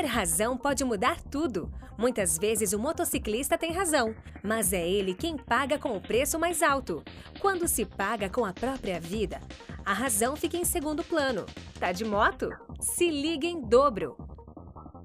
Ter razão pode mudar tudo. Muitas vezes o motociclista tem razão, mas é ele quem paga com o preço mais alto. Quando se paga com a própria vida, a razão fica em segundo plano. Tá de moto? Se liga em dobro!